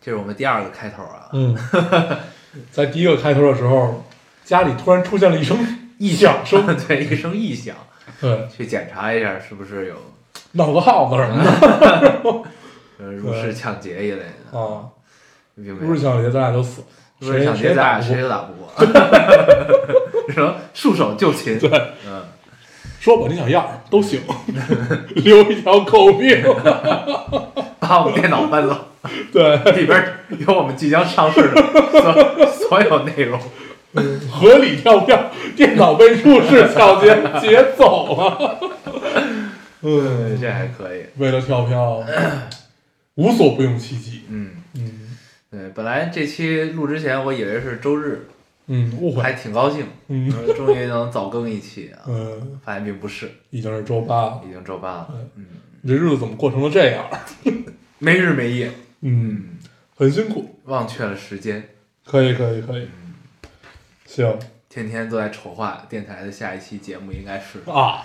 这是我们第二个开头啊，嗯，在第一个开头的时候，家里突然出现了一声异响声，对，一声异响，对，去检查一下是不是有闹个耗子什么的。呃入室抢劫一类的，啊。并没有不是抢劫，咱俩就死，入室抢劫，咱俩谁谁都打不过 什么束手就擒，对，嗯，说吧，你想要都行，留一条狗命。把我们电脑搬走，对，里边有我们即将上市的所所有内容，合理跳票，电脑被入室抢劫劫走了。嗯，这还可以，为了跳票，无所不用其极。嗯，嗯对，本来这期录之前我以为是周日，嗯，误会。还。挺高兴，嗯。呃终于能早更一期啊，嗯，发现并不是，已经是周八了，已经周八了，嗯，这日子怎么过成了这样？没日没夜，嗯，很辛苦。忘却了时间，可以，可以，可以。行。天天都在筹划电台的下一期节目，应该是。啊，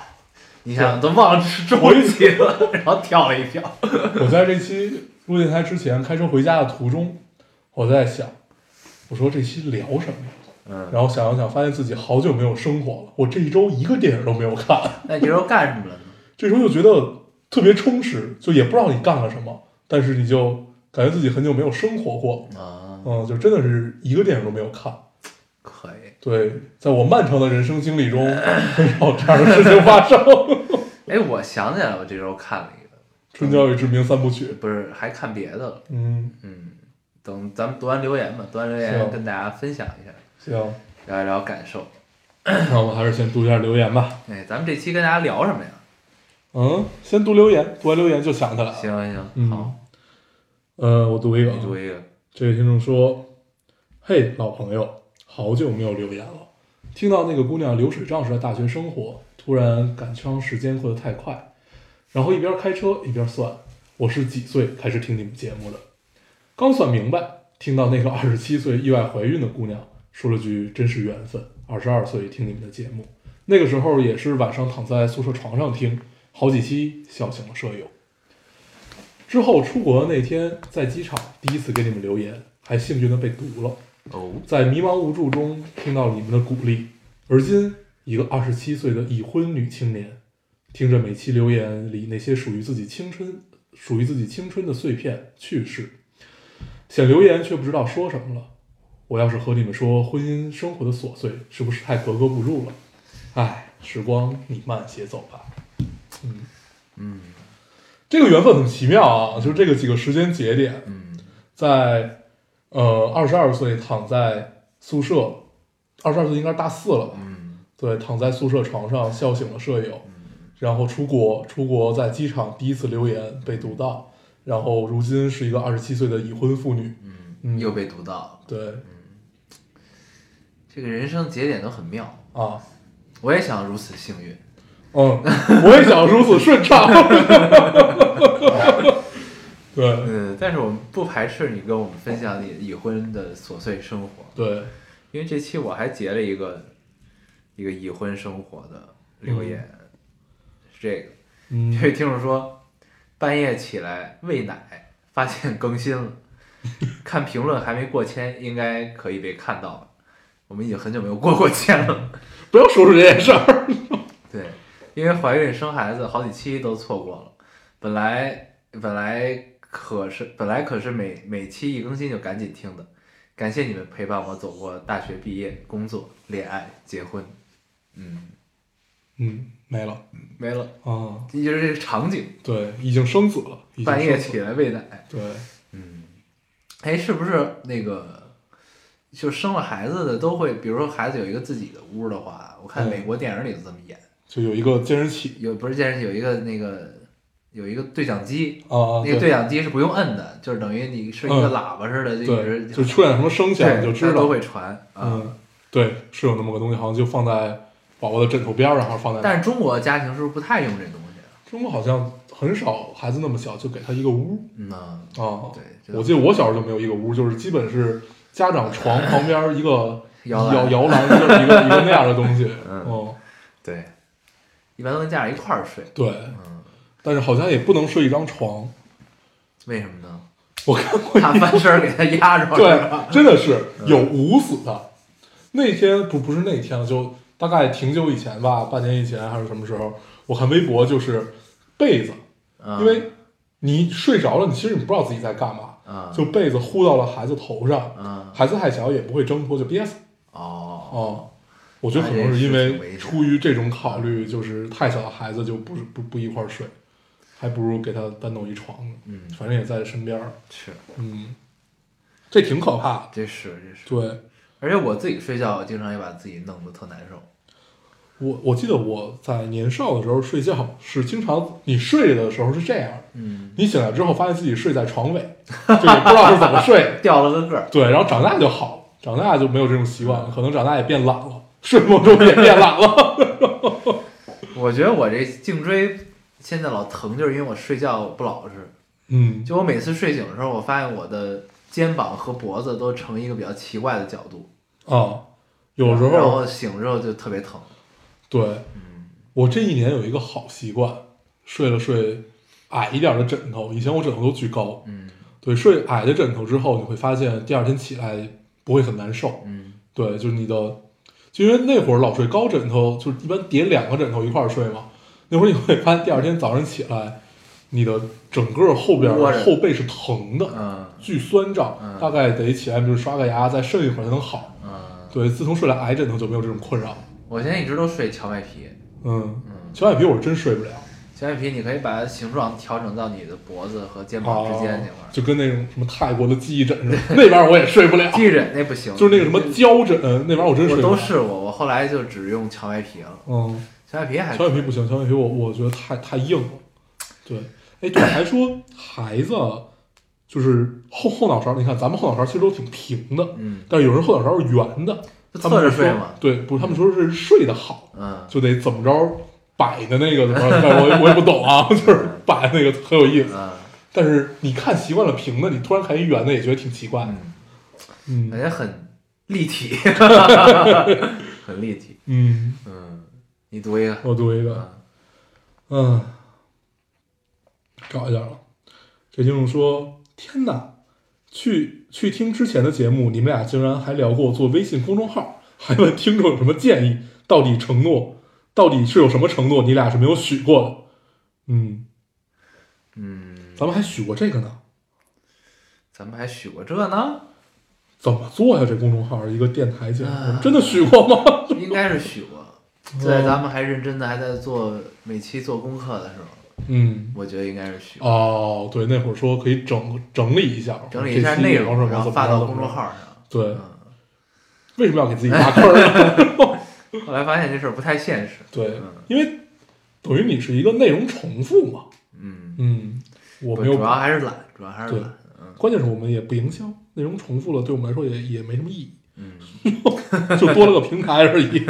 你想都忘了是周期了，然后跳了一跳。我在这期录电台之前开车回家的途中，我在想，我说这期聊什么？嗯，然后想了想，发现自己好久没有生活了。我这一周一个电影都没有看，那你这周干什么了呢？这时候就觉得特别充实，就也不知道你干了什么，但是你就感觉自己很久没有生活过。啊，嗯，就真的是一个电影都没有看。可以。对，在我漫长的人生经历中，很少这样的事情发生。哎，我想起来了，我这周看了一个，《春娇与志明三部曲》，不是还看别的了。嗯，嗯，等咱们读完留言吧，读完留言跟大家分享一下，行，聊一聊感受。那我们还是先读一下留言吧。哎，咱们这期跟大家聊什么呀？嗯，先读留言，读完留言就想起来了。行行行，嗯好，呃，我读一个读一个。这位听众说：“嘿，老朋友，好久没有留言了。听到那个姑娘流水账式的大学生活，突然感伤时间过得太快，然后一边开车一边算，我是几岁开始听你们节目的？刚算明白，听到那个二十七岁意外怀孕的姑娘说了句‘真是缘分’，二十二岁听你们的节目，那个时候也是晚上躺在宿舍床上听，好几期笑醒了舍友。”之后出国的那天，在机场第一次给你们留言，还幸运的被读了。哦，在迷茫无助中听到了你们的鼓励，而今一个二十七岁的已婚女青年，听着每期留言里那些属于自己青春、属于自己青春的碎片趣事，想留言却不知道说什么了。我要是和你们说婚姻生活的琐碎，是不是太格格不入了？唉，时光你慢些走吧。嗯嗯这个缘分很奇妙啊，就是这个几个时间节点，嗯在呃二十二岁躺在宿舍，二十二岁应该是大四了吧？嗯对，躺在宿舍床上笑醒了舍友，然后出国，出国在机场第一次留言被读到，然后如今是一个二十七岁的已婚妇女。嗯，嗯又被读到。对这个人生节点都很妙，啊，我也想如此幸运。嗯，我也想如此顺畅。对。嗯，但是我们不排斥你跟我们分享你已婚的琐碎生活，对，因为这期我还截了一个一个已婚生活的留言，是这个，嗯。这 位听众说，半夜起来喂奶，发现更新了，看评论还没过千，应该可以被看到了。我们已经很久没有过过节了，不要说出这件事儿。对，因为怀孕生孩子好几期都错过了，本来本来可是本来可是每每期一更新就赶紧听的，感谢你们陪伴我走过大学毕业、工作、恋爱、结婚，嗯，嗯，没了没了，啊，这就是这个场景，对，已经生子了，半夜起来喂奶，对，嗯，哎，是不是那个就生了孩子的都会，比如说孩子有一个自己的屋的话，我看嗯美国电影里都这么演，就有一个监视器，有不是监视器有一个那个有一个对讲机，啊，那个对对讲机是不用摁的，就是等于你是一个嗯喇叭似的，就一，直就出现什么声响你就知道都。会传啊。嗯，对，是有那么个东西，好像就放在宝宝的枕头边儿上，还是放在？但是中国家庭是不是不太用这东西啊？中国好像很少孩子那么小就给他一个屋嗯呐，啊。对，我记得我小时候就没有一个屋，就是基本是家长床旁边一个 摇摇摇篮，一个一个一个那样的东西。嗯哦，对，一般都跟家长一块儿睡。对，嗯，但是好像也不能睡一张床。为什么呢？我看过他翻身给他压着。是对，真的是有捂死的。那天不不是那天了，就大概挺久以前吧，半年以前还是什么时候，我看微博就是被子，嗯因为你睡着了，你其实你不知道自己在干嘛，嗯就被子呼到了孩子头上，嗯孩子太小也不会挣脱就憋死。哦哦，我觉得可能是因为出于这种考虑，就是太小的孩子就不是不不一块儿睡，还不如给他单弄一床呢，嗯反正也在身边儿。是，嗯，这挺可怕的。这是这是。对而且我自己睡觉，经常也把自己弄得特难受。我，我记得我在年少的时候睡觉是经常，你睡的时候是这样，嗯，你醒来之后发现自己睡在床尾，这个不知道是怎么睡。掉了个个儿。对，然后长大就好了，长大就没有这种习惯了，可能长大也变懒了，睡梦中也变懒了。我觉得我这颈椎现在老疼，就是因为我睡觉不老实。嗯，就我每次睡醒的时候，我发现我的肩膀和脖子都成一个比较奇怪的角度。哦，有时候然后醒之后就特别疼。对嗯我这一年有一个好习惯，睡了睡矮一点的枕头，以前我枕头都巨高，嗯对，睡矮的枕头之后，你会发现第二天起来不会很难受。嗯对，就是你的，就因为那会儿老睡高枕头，就是一般叠两个枕头一块儿睡嘛。那会儿你会发现第二天早上起来，你的整个后边后背是疼的，嗯巨酸胀，嗯大概得起来就是刷个牙，再睡一会儿才能好。嗯，对，自从睡了矮枕头就没有这种困扰。我现在一直都睡荞麦皮。嗯，嗯，荞麦皮我是真睡不了，荞麦皮你可以把它形状调整到你的脖子和肩膀之间那块儿。就跟那种什么泰国的记忆枕似的，那玩意儿我也睡不了。记忆枕那不行，就是那个什么胶枕，那玩意儿我真睡我不了。都试过，我后来就只用荞麦皮了。嗯，荞麦皮还荞麦皮不行，荞麦皮我我觉得太太硬了。对，哎，对，还说孩子就是后后脑勺，你看咱们后脑勺其实都挺平的，嗯，但是有人后脑勺是圆的，侧着睡嘛。对，不是他们说是睡得好，嗯，就得怎么着摆的那个怎么 我我也不懂啊，就是摆那个很有意思。嗯但是你看习惯了平的，你突然看一圆的，也觉得挺奇怪。嗯，嗯感觉很立体，很立体。嗯，嗯，你读一个。我读一个，嗯，搞一下啊。这听众说：“天哪，去去听之前的节目，你们俩竟然还聊过做微信公众号，还问听众有什么建议？到底承诺，到底是有什么承诺？你俩是没有许过的。嗯，嗯，咱们还许过这个呢，咱们还许过这呢，怎么做呀？这公众号一个电台节目，啊真的许过吗？应该是许过。在咱们还认真的还在做每期做功课的时候，嗯，我觉得应该是需要。哦，对，那会儿说可以整整理一下，整理一下内容，然后发到公众号上。对，嗯，为什么要给自己挖坑儿呢？后来发现这事儿不太现实。对嗯，因为等于你是一个内容重复嘛。嗯，嗯，我不没有主要还是懒，主要还是懒。嗯关键是我们也不营销，内容重复了，对我们来说也也没什么意义，嗯，就多了个平台而已。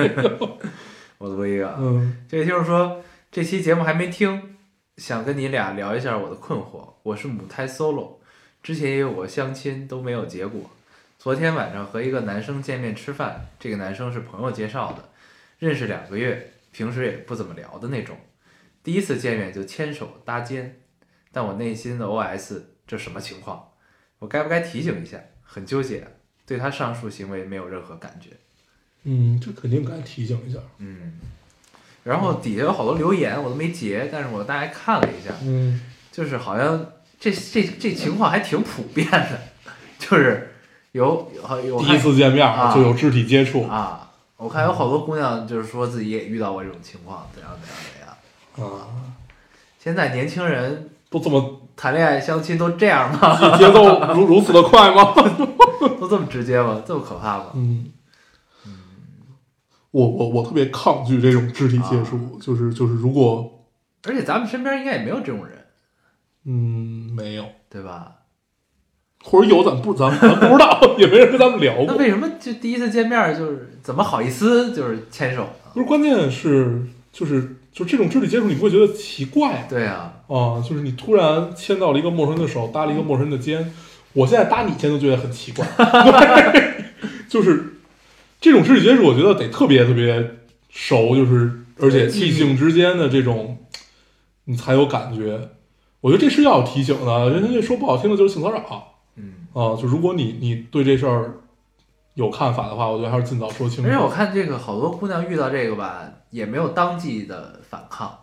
我读一个啊，嗯这就是说这期节目还没听，想跟你俩聊一下我的困惑。我是母胎 solo，之前也有过相亲都没有结果。昨天晚上和一个男生见面吃饭，这个男生是朋友介绍的，认识两个月，平时也不怎么聊的那种。第一次见面就牵手搭肩，但我内心的 OS 这什么情况？我该不该提醒一下？很纠结，对他上述行为没有任何感觉。嗯，这肯定该提醒一下。嗯，然后底下有好多留言，我都没截，但是我大概看了一下，嗯就是好像这这这情况还挺普遍的，就是有有有第一次见面啊就有肢体接触啊，我看有好多姑娘就是说自己也遇到过这种情况，怎样怎样怎样。啊，现在年轻人都这么谈恋爱相亲都这样吗？节奏如如此的快吗？都这么直接吗？这么可怕吗？嗯，我我我特别抗拒这种肢体接触，啊就是就是如果而且咱们身边应该也没有这种人，嗯，没有，对吧？或者有咱不咱咱不知道，也没人跟咱们聊过。那为什么就第一次见面就是怎么好意思就是牵手呢？不是，关键是就是就这种肢体接触，你不会觉得奇怪对啊，啊？就是你突然牵到了一个陌生人的手，搭了一个陌生人的肩，我现在搭你肩都觉得很奇怪。对，就是这种肢体接触，我觉得得特别特别熟，就是而且异性之间的这种，你才有感觉。我觉得这是要提醒的，人家这说不好听的就是性骚扰嗯。啊。就如果你你对这事儿有看法的话，我觉得还是尽早说清楚。因为我看这个好多姑娘遇到这个吧，也没有当即的反抗，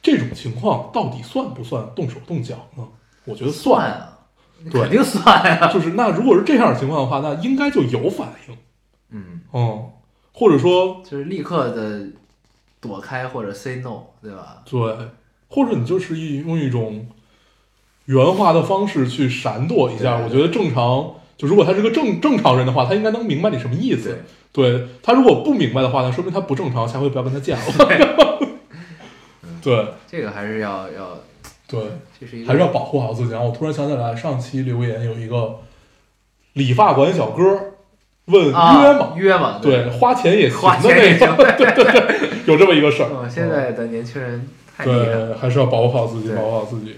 这种情况到底算不算动手动脚呢？我觉得算啊，对肯定算呀、就是那如果是这样的情况的话，那应该就有反应，嗯，嗯，或者说就是立刻的躲开或者 say no，对吧？对，或者你就是一用一种圆滑的方式去闪躲一下。我觉得正常，就如果他是个正正常人的话，他应该能明白你什么意思对。对他如果不明白的话，那说明他不正常，下回不要跟他见了。对 这个还是要要，对，还是要保护好自己。然后我突然想起来，上期留言有一个理发馆小哥问啊约吗？约嘛，对，花钱也行的那钱也行，个，对对 对。有这么一个事儿。嗯，现在的年轻人太对，还是要保护好自己，保护好自己。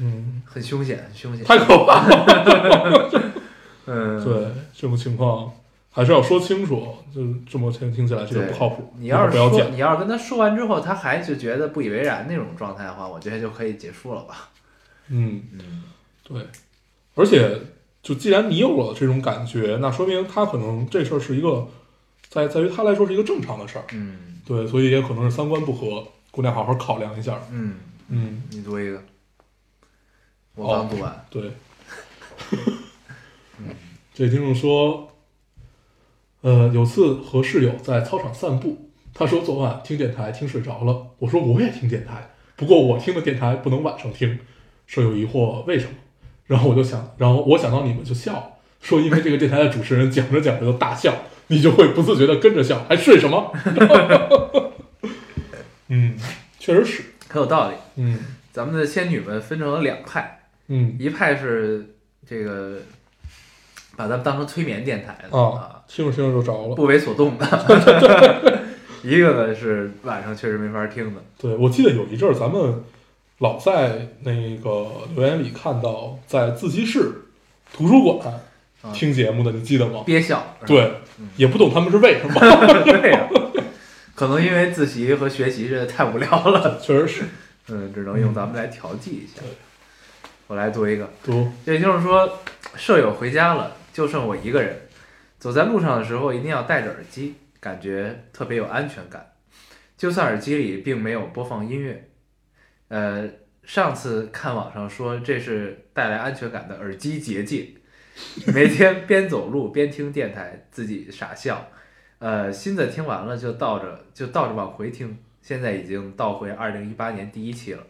嗯，很凶险，很凶险。太可怕了。嗯，对，这种情况还是要说清楚。就是这么听听起来这个不靠谱，你要是说不要讲。你要是跟他说完之后，他还就觉得不以为然那种状态的话，我觉得就可以结束了吧。嗯，嗯，对。而且，就既然你有了这种感觉，那说明他可能这事儿是一个，在在于他来说是一个正常的事儿。嗯对，所以也可能是三观不合，姑娘好好考量一下。嗯，嗯，你读一个，我刚读完。对。这听众说，呃，有次和室友在操场散步，他说昨晚听电台听睡着了，我说我也听电台，不过我听的电台不能晚上听。舍友疑惑为什么，然后我就想，然后我想到你们就笑，说因为这个电台的主持人讲着讲着就大笑，你就会不自觉的跟着笑，还睡什么？嗯，确实是，很有道理。嗯咱们的仙女们分成了两派，嗯一派是这个把咱们当成催眠电台的啊，听着听着就着了。不为所动的；一个呢是晚上确实没法听的。对，我记得有一阵儿咱们老在那个留言里看到，在自习室、图书馆啊听节目的，你记得吗？憋笑，对，也不懂他们是为什么，对呀、可能因为自习和学习真的太无聊了，确实是。嗯，只能用咱们来调剂一下对。我来读一个，读，也就是说，舍友回家了，就剩我一个人。走在路上的时候一定要戴着耳机，感觉特别有安全感。就算耳机里并没有播放音乐，呃，上次看网上说这是带来安全感的耳机结界，每天边走路边听电台，自己傻笑。呃，新的听完了就倒着就倒着往回听，现在已经倒回二零一八年第一期了。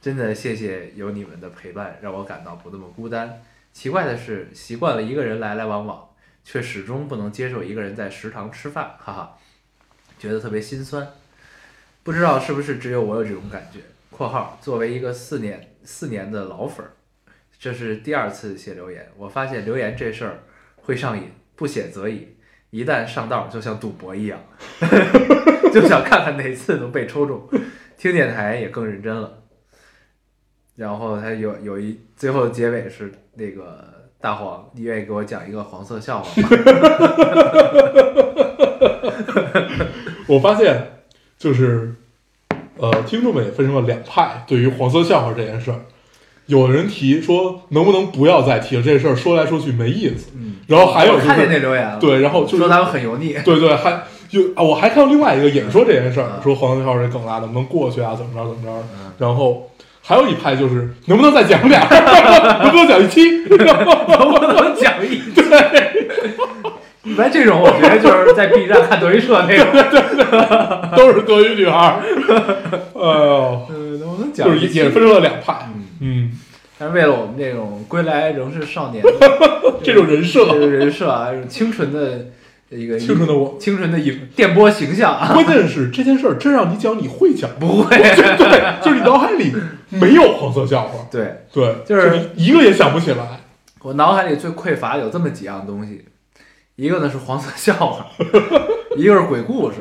真的谢谢有你们的陪伴，让我感到不那么孤单。奇怪的是，习惯了一个人来来往往，却始终不能接受一个人在食堂吃饭，哈哈，觉得特别心酸。不知道是不是只有我有这种感觉。（括号作为一个四年四年的老粉儿，这是第二次写留言，我发现留言这事儿会上瘾，不写则已，一旦上道就像赌博一样，就想看看哪次能被抽中。听电台也更认真了。然后他有有一最后结尾是那个大黄，你愿意给我讲一个黄色笑话吗？我发现就是，呃，听众们也分成了两派，对于黄色笑话这件事儿，有人提说能不能不要再提了，这事儿说来说去没意思。嗯，然后还有就我看见那是，留言了，对，然后就是说他们很油腻。对对，还就啊，我还看到另外一个也说这件事儿，嗯说黄色笑话这梗啊，能不能过去啊，怎么着怎么着。嗯然后还有一派就是能不能再讲俩，能不能讲一期？能不能讲一对？一般这种我觉得就是在 B 站看德云社那种，都是德云女孩儿。哎呦，嗯，能不能就是讲一期？也分成了两派。嗯，嗯，但是为了我们这种归来仍是少年 这种人设这个人设啊，这种清纯的一个清纯的我。清纯的影电波形象啊，关键是这件事儿真让你讲，你会讲？不会，对，就是你脑海里没有黄色笑话，对对，就是一个也想不起来。我脑海里最匮乏有这么几样东西，一个呢是黄色笑话，一个是鬼故事，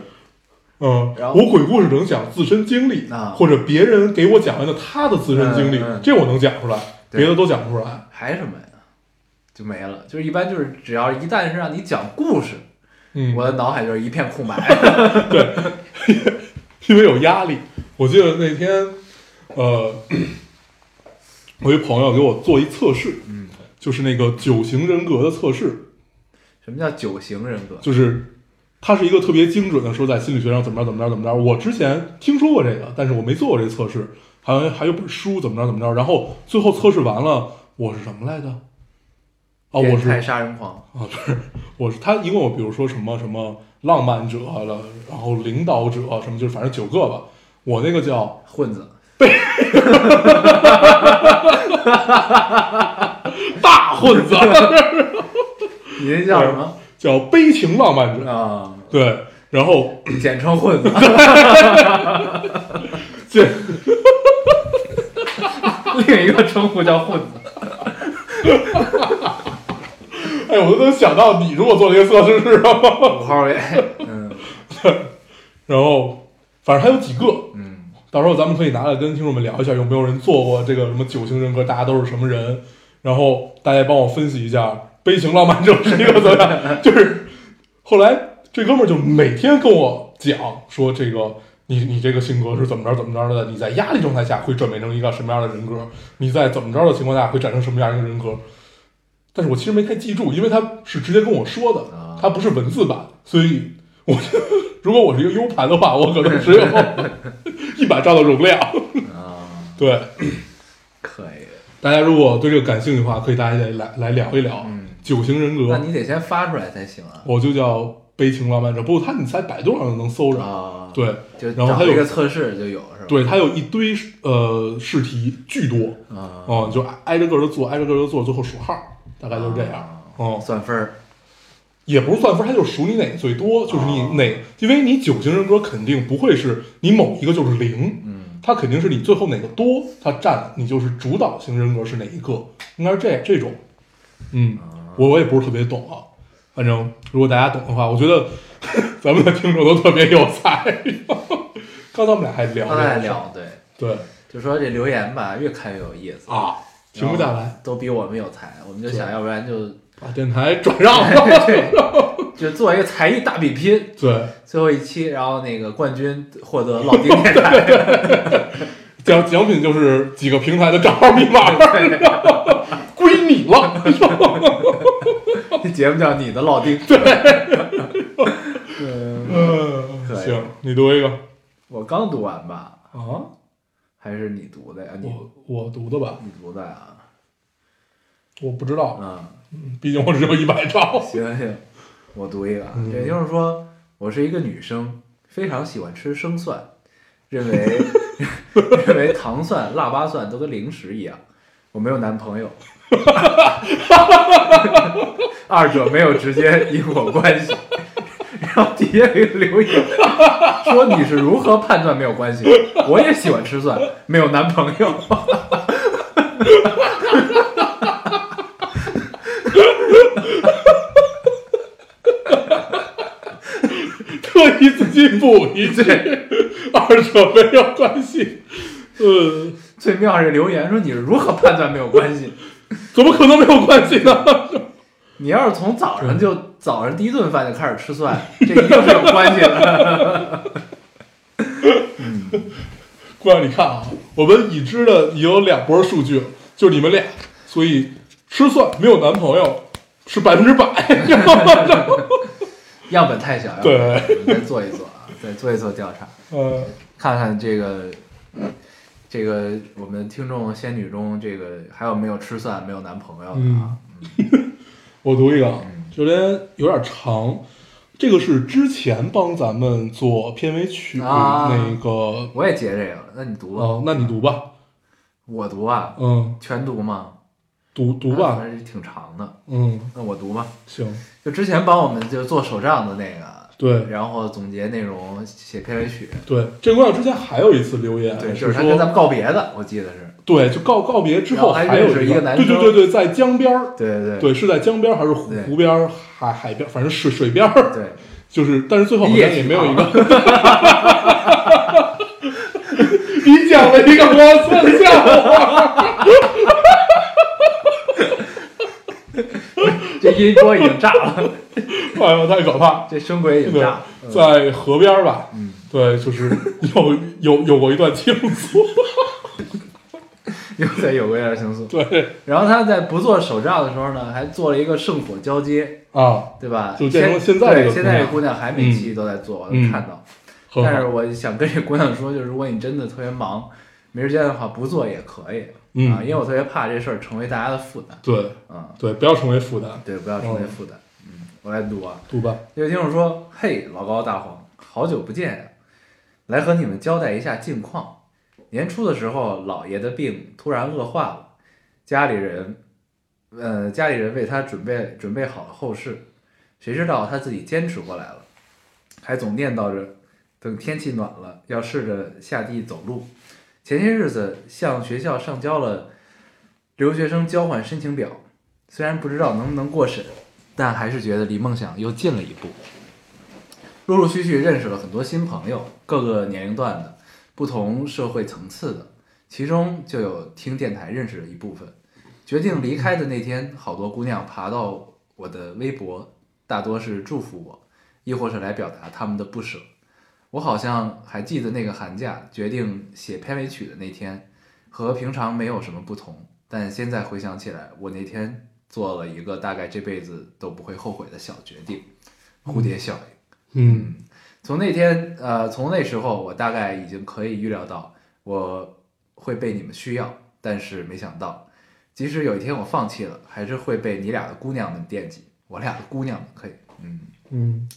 嗯，然后我鬼故事能讲自身经历，啊或者别人给我讲完的他的自身经历，嗯嗯这我能讲出来，别的都讲不出来。还什么呀？就没了。就是一般就是只要一旦是让你讲故事，嗯，我的脑海就是一片空白。对因为有压力。我记得那天，呃，我一朋友给我做一测试，嗯，就是那个九型人格的测试，什么叫九型人格？就是他是一个特别精准的说在心理学上怎么着怎么着怎么着。我之前听说过这个，但是我没做过这测试，好像还有本书怎么着怎么着。然后最后测试完了，我是什么来着？啊，我是杀人狂。啊，不是，我是他一共有，比如说什么什么浪漫者了，然后领导者什么，就是反正九个吧。我那个叫混子，大混子，你那叫什么叫悲情浪漫者。啊？对，然后 简称混子。这 另一个称呼叫混子。哎，我都能想到你如果做这个测试是什么。五号位。嗯然后反正还有几个，嗯，到时候咱们可以拿来跟听众们聊一下，有没有人做过这个什么九型人格，大家都是什么人？然后大家帮我分析一下悲情浪漫者是一个怎么样？就是后来这哥们儿就每天跟我讲说这个。你你这个性格是怎么着怎么着的？你在压力状态下会转变成一个什么样的人格？你在怎么着的情况下会产生什么样一个人格？但是我其实没太记住，因为他是直接跟我说的啊，他不是文字版，所以我如果我是一个 U 盘的话，我可能只有 一百兆的容量。啊，对，可以。大家如果对这个感兴趣的话，可以大家来来聊一聊嗯九型人格。那你得先发出来才行啊。我就叫悲情浪漫者，不过他你在百度上就能搜着。啊，，对就然后还有一个测试就有是吧？对，他有一堆呃试题，巨多啊，哦、就挨着个的做，挨着个的做，最后数号，大概就是这样。啊哦、算分儿。也不是算分，它就是数你哪个最多，就是你哪，因为你九型人格肯定不会是你某一个就是零，嗯它肯定是你最后哪个多，它占你就是主导型人格是哪一个，应该是这这种。嗯，我我也不是特别懂啊，反正如果大家懂的话，我觉得 咱们的听众都特别有才。刚才我们俩还聊刚才这个事儿聊，对，对。就说这留言吧，越看越有意思，啊，停不下来，都比我们有才，我们就想要不然就。把电台转让了。对，就做一个才艺大比拼，对，最后一期，然后那个冠军获得老丁电台，奖奖品就是几个平台的账号密码。这节目叫你的老丁。对，嗯，行，你读一个我刚读完吧，啊，还是你读的呀？你我我读的吧，你读的呀？我不知道，嗯，毕竟我只有一百兆。行行，我读一个啊。嗯这就是说我是一个女生，非常喜欢吃生蒜，认为 认为糖蒜、腊八蒜都跟零食一样。我没有男朋友，二者没有直接因果关系。然后底下有一个留言说你是如何判断没有关系？我也喜欢吃蒜，没有男朋友。特意自己补一句，二者没有关系。嗯，最妙是留言说你是如何判断没有关系？怎么可能没有关系呢？你要是从早上就早上第一顿饭就开始吃蒜，这一定是有关系的。姑娘，你看啊，我们已知的已有两波数据，就是你们俩，所以吃蒜没有男朋友是百分之百。样本太小，样对我们再做一做啊，再做一做调查，呃，看看这个这个我们听众仙女中这个还有没有吃蒜没有男朋友的啊？我读一个就连，有点长。这个是之前帮咱们做片尾曲啊。那个，我也截这个，那你读吧，哦，那你读吧，我读啊，嗯，全读吗？读读吧，还是挺长的，嗯，那我读吧。行，就之前帮我们就做手账的那个对然后总结内容，写片尾曲。对，这姑娘之前还有一次留言，对，就是他跟咱们告别的，我记得是。对，就告告别之后还还有一个男生对对对对，在江边儿，对对对，是在江边儿还是湖湖边儿、海海边儿，反正水水边儿，对，就是，但是最后好像也也没有一个。你讲了一个我算笑话，这音波已经炸了，哎呦，太可怕！这声轨已经炸了。，在河边吧，嗯，对，就是有有有过一段倾诉，又在有过一段情愫。对然后他在不做手账的时候呢，还做了一个圣火交接，啊，对吧？就变成现在现在这姑娘还每期都在做，我看到。但是，我想跟这姑娘说，就是如果你真的特别忙，没时间的话，不做也可以、嗯啊，因为我特别怕这事儿成为大家的负担。对嗯，对，不要成为负担，对，不要成为负担。嗯，我来读啊。读吧，这位听众说：“嘿，老高大黄，好久不见呀，来和你们交代一下近况。年初的时候，姥爷的病突然恶化了，家里人，呃，家里人为他准备准备好了后事，谁知道他自己坚持过来了，还总念叨着等天气暖了要试着下地走路。前些日子向学校上交了留学生交换申请表，虽然不知道能不能过审，但还是觉得离梦想又近了一步。陆陆续续认识了很多新朋友，各个年龄段的，不同社会层次的，其中就有听电台认识的一部分。决定离开的那天，好多姑娘爬到我的微博，大多是祝福我，亦或是来表达他们的不舍。我好像还记得那个寒假决定写片尾曲的那天，和平常没有什么不同，但现在回想起来，我那天做了一个大概这辈子都不会后悔的小决定——蝴蝶效应。嗯从那天，呃，从那时候，我大概已经可以预料到我会被你们需要，但是没想到，即使有一天我放弃了，还是会被你俩的姑娘们惦记。我俩的姑娘们可以，嗯，嗯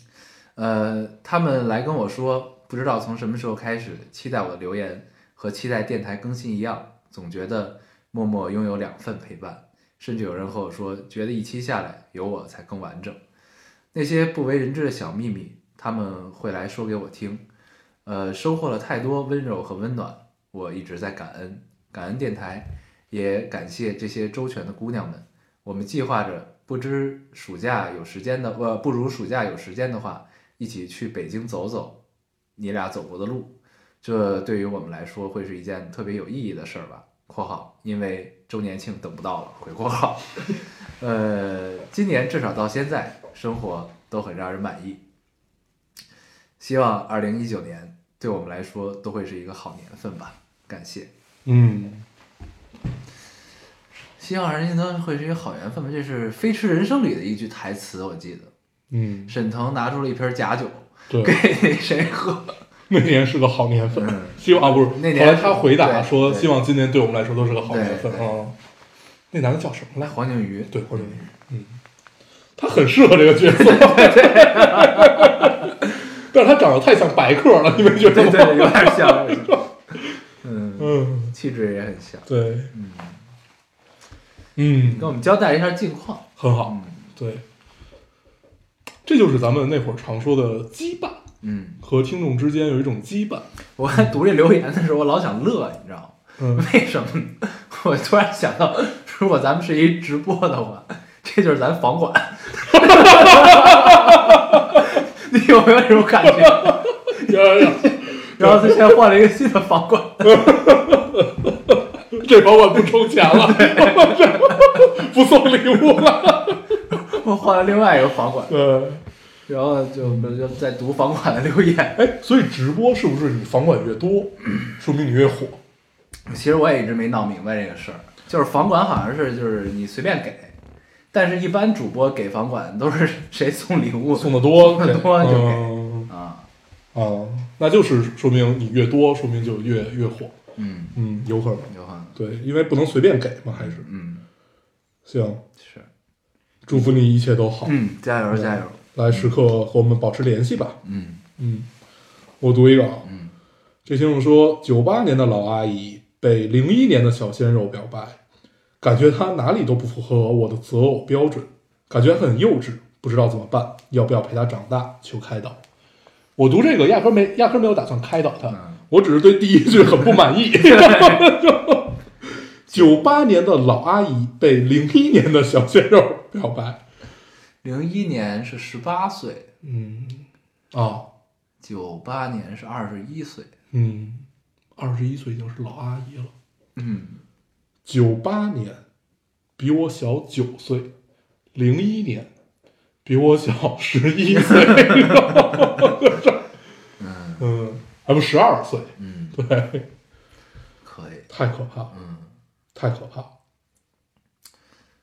呃，他们来跟我说，不知道从什么时候开始，期待我的留言和期待电台更新一样，总觉得默默拥有两份陪伴，甚至有人和我说，觉得一期下来有我才更完整。那些不为人知的小秘密，他们会来说给我听，呃，收获了太多温柔和温暖，我一直在感恩，感恩电台，也感谢这些周全的姑娘们。我们计划着，不知暑假有时间的，呃，不如暑假有时间的话，一起去北京走走，你俩走过的路，这对于我们来说会是一件特别有意义的事儿吧。（括号因为周年庆等不到了，回括号。）呃，今年至少到现在，生活都很让人满意。希望二零一九年对我们来说都会是一个好年份吧。感谢。嗯，希望二零一九年会是一个好缘分吧，这是《飞驰人生》里的一句台词，我记得。嗯，沈腾拿出了一瓶假酒对，给谁喝，那年是个好年份。嗯，希望啊不是，那年后来他回答说，希望今年对我们来说都是个好年份啊。那男的叫什么来？黄景瑜。对，黄景瑜，嗯，他很适合这个角色，但是他长得太像白客了，你没觉得吗？对对，有点像，嗯，嗯，气质也很像。对，嗯，嗯。跟，我们交代一下近况。很好，嗯。对，这就是咱们那会儿常说的羁绊，嗯，和听众之间有一种羁绊。我在读这留言的时候，我老想乐，你知道吗？嗯，为什么呢？我突然想到，如果咱们是一直播的话，这就是咱房管。你有没有这种感觉？有有有，然后他现在换了一个新的房管，这房管不充钱了，不送礼物了。我 换了另外一个房管，对，然后就就在读房管的留言。哎，所以直播是不是你房管越多，说明你越火？其实我也一直没闹明白这个事儿，就是房管好像是就是你随便给，但是一般主播给房管都是 谁送礼物送的多，送的多就给嗯啊，啊，那就是说明你越多，说明就越越火。嗯，嗯，有可能。有可能，对，因为不能随便给嘛，还是嗯，行。是，祝福你一切都好，嗯，加油加油，来时刻和我们保持联系吧。嗯嗯，我读一个啊，嗯这听众说，九八年的老阿姨被零一年的小鲜肉表白，感觉他哪里都不符合我的择偶标准，感觉很幼稚，不知道怎么办，要不要陪他长大？求开导。我读这个压根儿没压根儿没有打算开导他，嗯我只是对第一句很不满意。九八年的老阿姨被零一年的小鲜肉表白，零一年是十八岁，嗯，啊，九八年是二十一岁。嗯，二十一岁已经是老阿姨了。嗯，九八年比我小九岁，零一年比我小十一岁，嗯。嗯，还不十二岁，嗯，对，可以。太可怕了，嗯太可怕了。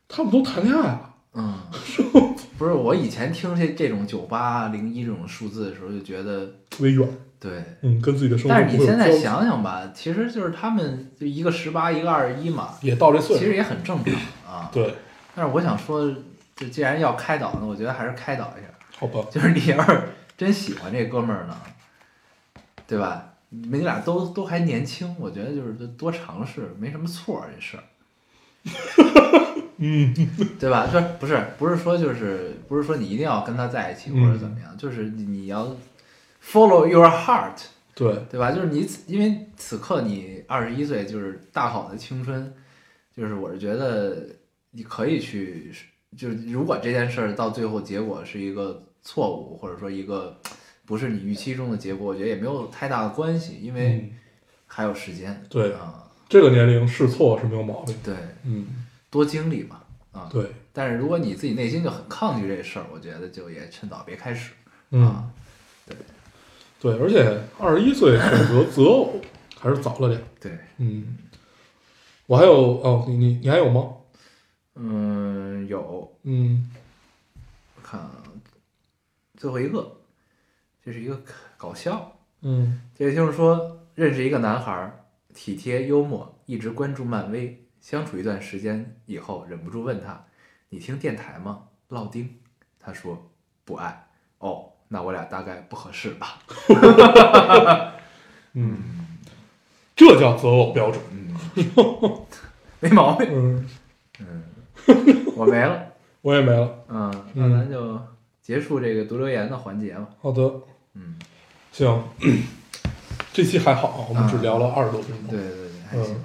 他们都谈恋爱了，嗯，不是我以前听这这种九八零一这种数字的时候，就觉得微远，对。嗯，跟自己的生活但是你现在想想吧，其实就是他们就一个十八，一个二十一嘛，也到这岁数，其实也很正常啊。对，但是我想说，就既然要开导呢，我觉得还是开导一下。好吧，就是你要是真喜欢这哥们儿呢，对吧？你们俩都都还年轻，我觉得就是多尝试，没什么错这事儿，嗯，对吧？就是不是不是说就是不是说你一定要跟他在一起或者怎么样，就是你你要 follow your heart，对，对吧？就是你因为此刻你二十一岁，就是大好的青春，就是我是觉得你可以去，就是如果这件事儿到最后结果是一个错误，或者说一个不是你预期中的结果，我觉得也没有太大的关系，因为嗯，还有时间。对啊，这个年龄试错是没有毛病，对，嗯，多经历嘛啊。对，但是如果你自己内心就很抗拒这事儿，我觉得就也趁早别开始嗯。啊。对，而且二十一岁选择 择偶还是早了点，对，嗯，我还有哦，你你你还有吗？嗯，有嗯。我看啊，最后一个，这是一个搞笑。嗯这个听众说，认识一个男孩儿，体贴幽默，一直关注漫威。相处一段时间以后，忍不住问他：“你听电台吗？”烙丁，他说不爱。哦，那我俩大概不合适吧？嗯，这叫择偶标准，嗯，没毛病。嗯，嗯，我没了。我也没了，嗯，那咱就结束这个读留言的环节吧。好的，嗯，行，这期还好啊，我们只聊了二十多分钟，对对对，还行。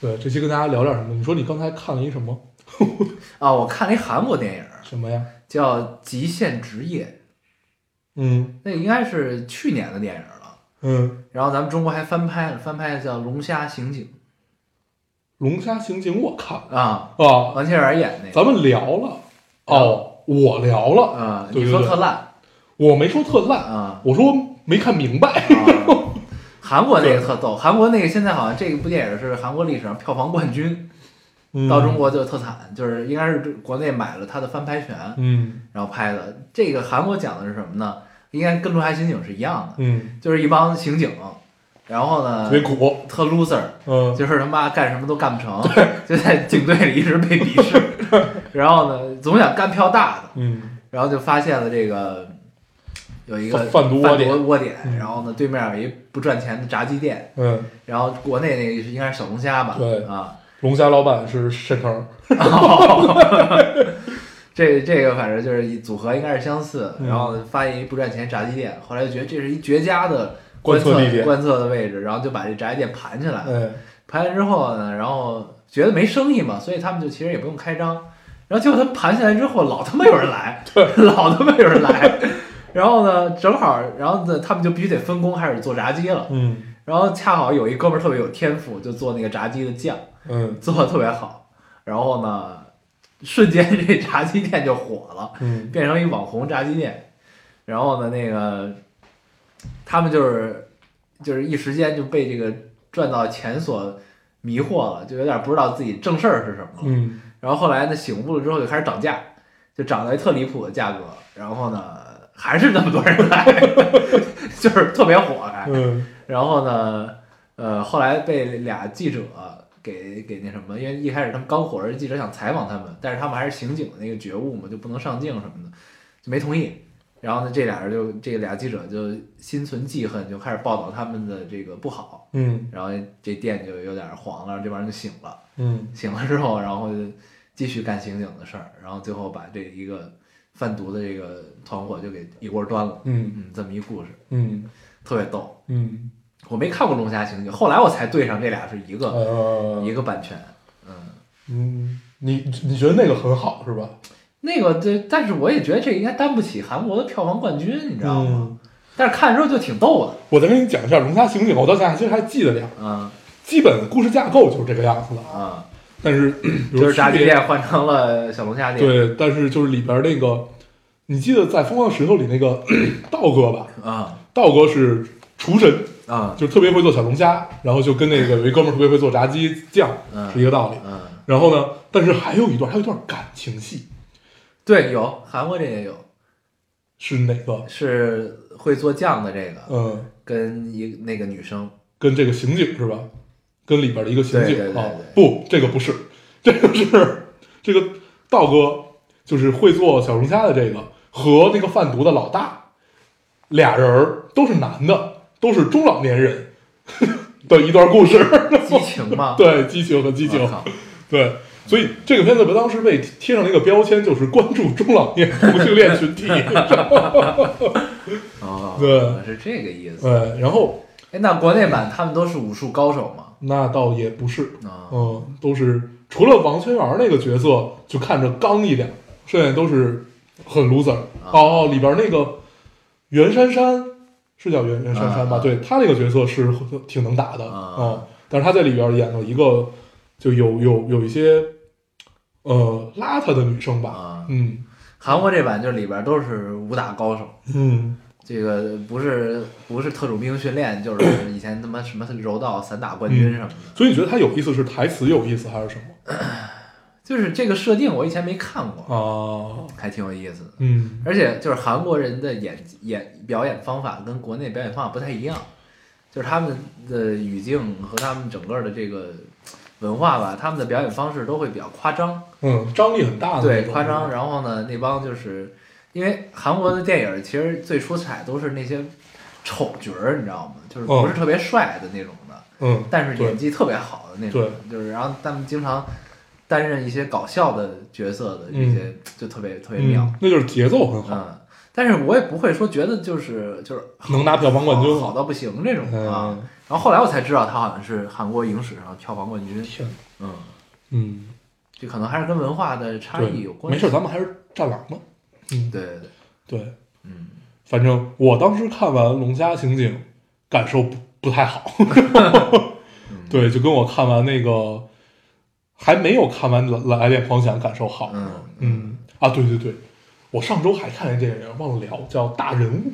对，这期跟大家聊点什么？你说你刚才看了一什么？啊，我看了一韩国电影，什么呀？叫《极限职业》，嗯那应该是去年的电影了。嗯，然后咱们中国还翻拍了，翻拍的叫《龙虾刑警龙虾刑警我看》啊，啊，王千源演那个。咱们聊了，哦，我聊了，嗯，你说特烂我没说特烂，啊。我说没看明白，啊！韩国那个特逗，韩国那个现在好像这部电影是韩国历史上票房冠军，嗯。到中，国就特惨，就是应该是国内买了他的翻拍权，嗯。然后拍的。这个韩国讲的是什么呢？应该跟《龙虾刑警》是一样的，嗯，就是一帮刑警，然后呢特别苦，特 loser，嗯。就是他妈干什么都干不成，就在警队里一直被鄙视，然后呢总想干票大的，嗯。然后就发现了这个有一个贩贩毒窝点。窝点，嗯。然后呢对面有一不赚钱的炸鸡店，嗯，然后国内那个是应该是小龙虾吧？对。啊，龙虾老板是沈腾，这这个反正就是一组合应该是相似，嗯。然后发现一不赚钱炸鸡店，后来就觉得这是一绝佳的测观测地点。观测的位置，然后就把这炸鸡店盘起来，哎，盘完之后呢，然后觉得没生意嘛，所以他们就其实也不用开张，然后结果他们盘下来之后，老他妈有人来，老他妈有人来，然后呢，正好，然后呢，他们就必须得分工开始做炸鸡了，嗯。然后恰好有一哥们儿特别有天赋，就做那个炸鸡的酱，嗯。做的特别好，然后呢，瞬间这炸鸡店就火了，嗯。变成一网红炸鸡店，然后呢，那个他们就是就是一时间就被这个赚到钱所迷惑了，就有点不知道自己正事儿是什么。了。嗯。然后后来呢，醒悟了之后就开始涨价，就涨到一特离谱的价格，然后呢，还是那么多人来，就是特别火还。嗯然后呢，呃，后来被俩记者给给那什么，因为一开始他们刚火着，记者想采访他们，但是他们还是刑警的那个觉悟嘛，就不能上镜什么的，就没同意。然后呢，这俩人就这俩记者就心存记恨，就开始报道他们的这个不好，嗯然后这店就有点黄了，这帮人就醒了。嗯醒了之后，然后就继续干刑警的事儿，然后最后把这一个贩毒的这个团伙就给一锅端了。嗯嗯，这么一故事嗯特别逗。嗯，我没看过《龙虾刑警》，后来我才对上这俩是一个、呃，一个版权。嗯，嗯，你你觉得那个很好是吧？那个对，但是我也觉得这应该担不起韩国的票房冠军，你知道吗？嗯，但是看的时候就挺逗的。我再跟你讲一下《龙虾刑警》，我到现在其实还记得点儿，嗯基本故事架构就是这个样子的，嗯，但是 比如就是炸鸡店换成了小龙虾店。对，但是就是里边那个，你记得在《疯狂石头》里那个 道哥吧？啊道哥是厨神，啊就特别会做小龙虾，然后就跟那个有一哥们儿特别会做炸鸡酱，嗯是一个道理。嗯，然后呢，但是还有一段，还有一段感情戏，对，有韩国这也有，是哪个？是会做酱的这个，嗯，跟一那个女生。跟这个刑警是吧？跟里边的一个刑警啊不，这个不是，这个是这个道哥，就是会做小龙虾的这个和那个贩毒的老大，俩人儿都是男的，都是中老年人 的一段故事。激情嘛，对，激情和激情对，所以这个片子当时被贴上了一个标签，就是关注中老年同性恋群体。哦，对是这个意思。对，然后哎，那国内版他们都是武术高手吗？那倒也不是，啊，嗯，都是除了王全元那个角色就看着刚一点，剩下都是很 loser。哦，里边那个袁姗姗是叫袁袁姗姗吧？啊对她那个角色是挺能打的，啊。嗯，但是她在里边演了一个就有有有一些呃邋遢的女生吧，啊，嗯。韩国这版就里边都是武打高手，嗯这个不是不是特种兵训练，就是以前他妈什么柔道散打冠军什么的。所以你觉得他有意思是台词有意思还是什么 就是这个设定，我以前没看过，哦？还挺有意思的。嗯而且就是韩国人的演演表演方法跟国内表演方法不太一样，就是他们的语境和他们整个的这个文化吧，他们的表演方式都会比较夸张，嗯，张力很大的对夸张。然后呢，那帮就是因为韩国的电影其实最出彩都是那些丑角儿，你知道吗？就是不是特别帅的那种的，嗯，但是演技特别好的那种，就是然后他们经常担任一些搞笑的角色的这些，就特别特别妙。嗯，那就是节奏很好。嗯，但是我也不会说觉得就是就是能拿票房冠军好好到不行这种啊。嗯，然后后来我才知道他好像是韩国影史上票房冠军。天，嗯，嗯，这可能还是跟文化的差异有，关系。没事，咱们还是战狼嘛。嗯，对对对，对，嗯，反正我当时看完《龙虾刑警》，感受不不太好。对，就跟我看完那个还没有看完《来来电狂想》感受好。嗯嗯。啊，对对对，我上周还看了一电影，忘了聊，叫《大人物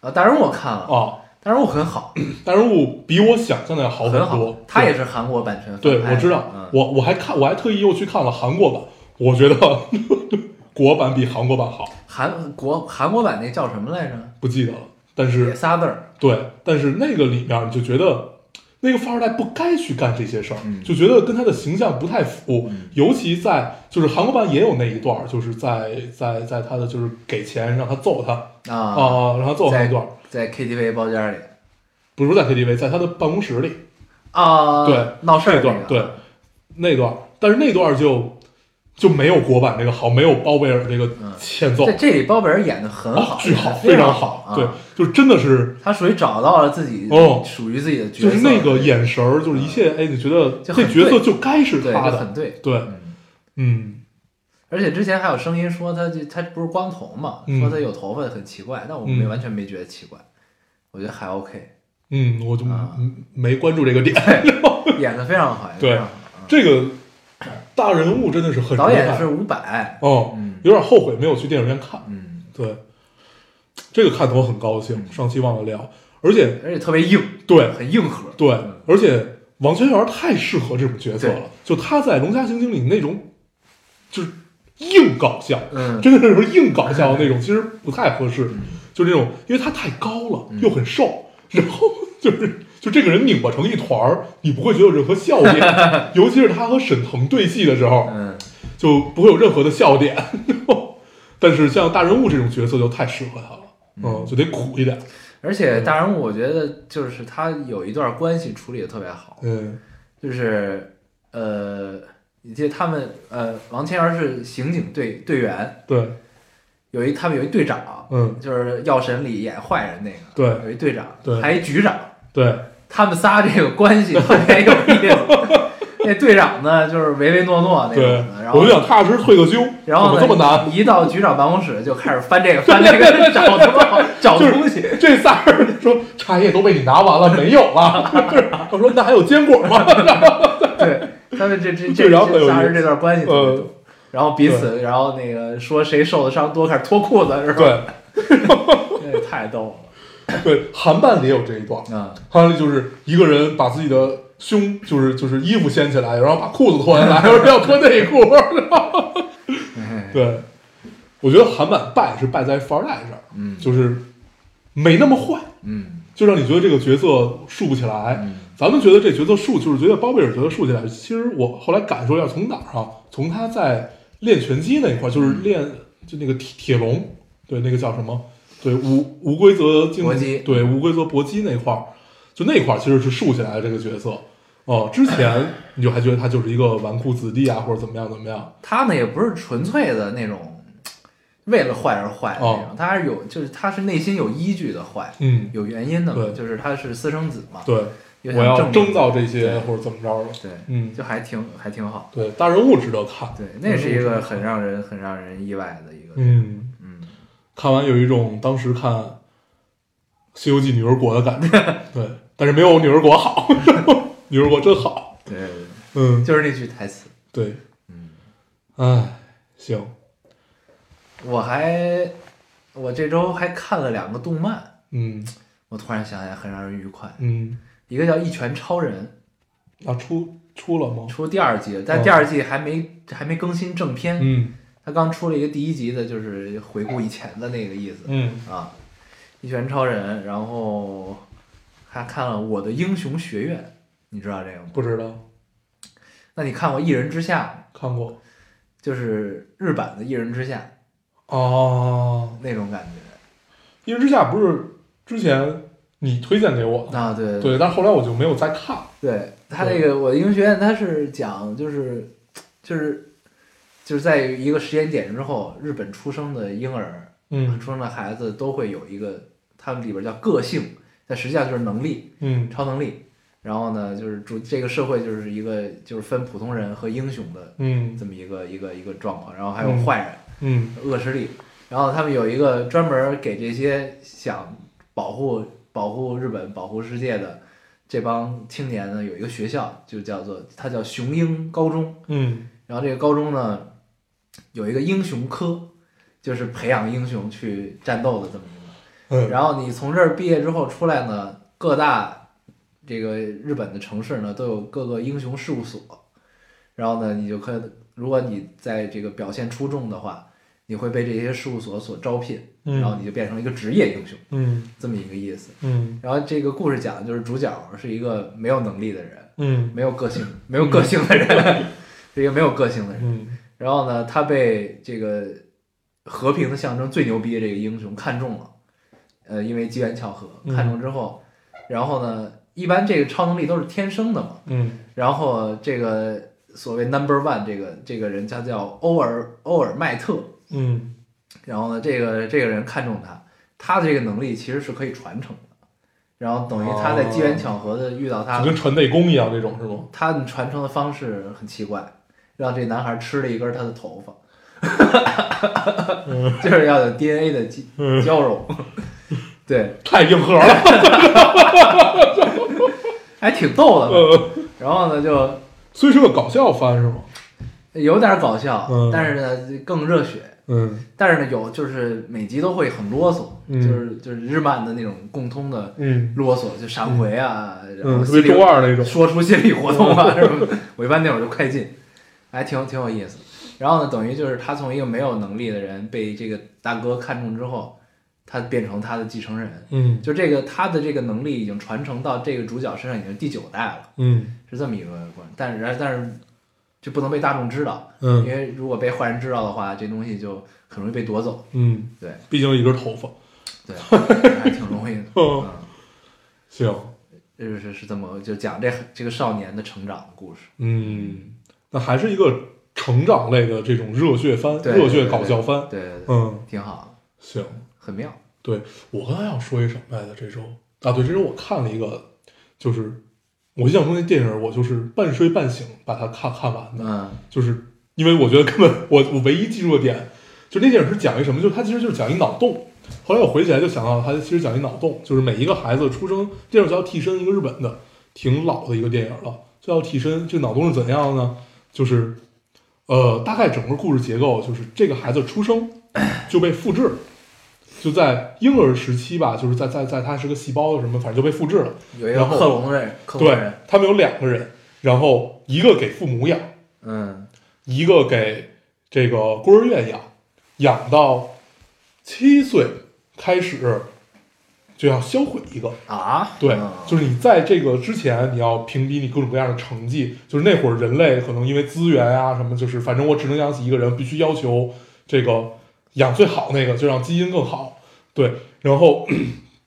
啊，大人物我看》了，啊，大人物很好，《大人物》比我想象的要好很多好。。他也是是韩国版权对，我知道，嗯，我我还看，我还特意又去看了韩国版，我觉得 国版比韩国版好，韩国韩国版那叫什么来着？不记得了，但也是仨字儿。对，但是那个里面你就觉得那个富二代不该去干这些事儿，嗯。就觉得跟他的形象不太符，嗯。尤其在就是韩国版也有那一段，就是在在在他的就是给钱让他揍他。啊、啊，让他揍他那段儿，在 KTV 包间里。不是在 KTV，在他的办公室里。啊，对闹事儿那段儿，对那段，但是那段就就没有国版这个好，没有包贝尔这个嗯。欠揍。在，这里包贝尔演的很好，啊，巨好，非常好，对啊，就真的是他属于找到了自己哦。属于自己的角色，就是那个眼神儿，就是一切，哎，你觉得这角色就该是对，他的，就很对，对，嗯。嗯。而且之前还有声音说他这他不是光头嘛，嗯。说他有头发很奇怪，但我没嗯完全没觉得奇怪，我觉得还 OK，嗯，我就没关注这个点。演的非常好，演得非常好。嗯。这个大人物真的是很导演是伍佰，哦，嗯。有点后悔没有去电影院看。嗯，对，这个看头很高兴，上期忘了聊，而且而且特别硬，对。很硬核，对。嗯，而且王全元太适合这种角色了，就他在《龙虾刑警》里那种就是硬搞笑，嗯，真的是硬搞笑的那种，其实不太合适。嗯。就那种，因为他太高了，嗯。又很瘦，然后就是就这个人拧巴成一团儿，你不会觉得有任何笑点，尤其是他和沈腾对戏的时候，嗯，就不会有任何的笑点。但是像大人物这种角色就太适合他了，嗯，就得苦一点，而且大人物我觉得就是他有一段关系处理的特别好，嗯。就是呃，你记得他们呃，王千源是刑警队队员，对，有一他们有一队长，嗯，就是《药神》里演坏人那个，对。有一队长，对。还一局长，对，他们仨这个关系特别有意思。那队长呢，就是唯唯诺诺那种的，然，后我就想踏实退个休，然后呢，这么难？一到局长办公室就开始翻这个翻那个，找他妈找东西。这仨人说茶叶都被你拿完了，没有了。他说那还有坚果吗？对，他们这这这仨人这段关系特别。然后彼此，然后那个说谁受的伤多，开始脱裤子是吧？对那太逗了。对，韩版里也有这一段，嗯，韩版里就是一个人把自己的胸就是就是衣服掀起来，然后把裤子脱下来，然后要脱内裤。哎 对，我觉得韩版败是败在富二代这儿，嗯就是没那么坏，嗯就让你觉得这个角色竖不起来。嗯咱们觉得这角色竖，就是觉得包贝尔角色竖起来。其实我后来感受一下，从哪儿啊？从他在练拳击那一块儿，就是练就那个铁铁笼，对，那个叫什么？对，无无规则竞搏击对，无规则搏击那块儿，就那块儿其实是竖起来的这个角色。哦，之前 你就还觉得他就是一个纨绔子弟啊，或者怎么样怎么样。他呢也不是纯粹的那种为了坏而坏的那种，哦他还是有就是他是内心有依据的坏，嗯，有原因的嘛，对就是他是私生子嘛，对，有我要想征到这些或者怎么着的。对，嗯，就还挺还挺好。对，大人物值得看。对，那是一个很让人很让人意外的一个，嗯，嗯，看完有一种当时看《西游记》女儿国的感觉，对，但是没有女儿国好，女儿国真好，对，嗯，就是那句台词，对，嗯，哎，行，我还我这周还看了两个动漫，嗯。我突然想起来很让人愉快，嗯，一个叫《一拳超人。啊，出出了吗》，？出第二季，但哦。第二季还没还没更新正片，嗯他刚出了一个第一集的，就是回顾以前的那个意思嗯。啊，《一拳超人》，然后还看了《我的英雄学院》，你知道这个吗？不知道，那你看过《一人之下》吗？看过。就是日版的《一人之下哦，》那种感觉一人之下不是之前你推荐给我的，啊，对。对，但是后来我就没有再看，对，他这个《我的英雄学院》，他是讲就是就是就是在一个时间点之后，日本出生的婴儿，嗯。出生的孩子都会有一个，他们里边叫个性，但实际上就是能力，嗯。超能力。然后呢，就是主这个社会就是一个就是分普通人和英雄的嗯。这么一个一个一个状况，然后还有嗯。坏人、嗯。恶势力，然后他们有一个专门给这些想保护保护日本、保护世界的这帮青年呢，有一个学校，就叫做它叫雄鹰高中。嗯。然后这个高中呢，有一个英雄科，就是培养英雄去战斗的这么一个。嗯，然后你从这儿毕业之后出来呢，各大这个日本的城市呢都有各个英雄事务所，然后呢，你就可以，如果你在这个表现出众的话，你会被这些事务所所招聘，嗯。然后你就变成了一个职业英雄，嗯。这么一个意思。嗯。然后这个故事讲的就是主角是一个没有能力的人，嗯。没有个性、没有个性的人，是一个没有个性的人。嗯然后呢，他被这个和平的象征最牛逼的这个英雄看中了，呃，因为机缘巧合嗯。看中之后，然后呢，一般这个超能力都是天生的嘛，嗯。然后这个所谓 number one 这个这个人他叫欧尔欧尔麦特，嗯。然后呢，这个这个人看中他，他的这个能力其实是可以传承的，然后等于他在机缘巧合的遇到他就跟传内功一样这种是吗？他的传承的方式很奇怪，让这男孩吃了一根他的头发，就是要有 DNA 的交融，对，太硬核了。还挺逗的。呃，然后呢，就所以是个搞笑番是吗？有点搞笑，嗯但是呢更热血。嗯但是呢，有就是每集都会很啰嗦，嗯就是就是日漫的那种共通的嗯啰嗦，就闪回啊，然后嗯，特别心理中二那种。说出心理活动啊，是吧？我一般那会儿就快进，还挺挺有意思。然后呢，等于就是他从一个没有能力的人被这个大哥看中之后，他变成他的继承人。嗯就这个他的这个能力已经传承到这个主角身上，已经第九代了，嗯是这么一个关系。但是但是就不能被大众知道，嗯因嗯为如果被坏人知道的话，这东西就很容易被夺走。嗯，对毕竟一根头发。对，还挺容易的。哦嗯，行，就是是这么就讲这这个少年的成长的故事。嗯，那还是一个成长类的这种热血番、对热血搞笑番。对对对，嗯，挺好，行，很妙。对我刚才要说一什么来着？这周啊，对，这周我看了一个，就是我印象中那电影，我就是半睡半醒把它看看完的。嗯就是因为我觉得根本我我唯一记住的点，就那电影是讲一什么，就它其实就是讲一脑洞。后来我回起来就想到，它其实讲一脑洞，就是每一个孩子出生，电影叫《替身》，一个日本的，挺老的一个电影了，叫《替身》。这个脑洞是怎样的呢？就是呃，大概整个故事结构就是这个孩子出生就被复制了。就在婴儿时期吧，就是在在在他是个细胞什么，反正就被复制了。有一个然后克隆人，克隆对人，他们有两个人，然后一个给父母养，嗯一个给这个孤儿院养，养到七岁开始就要销毁一个。啊，对嗯，就是你在这个之前，你要评比你各种各样的成绩。就是那会儿人类可能因为资源啊什么，就是反正我只能养起一个人，必须要求这个养最好那个，就让基因更好。对，然后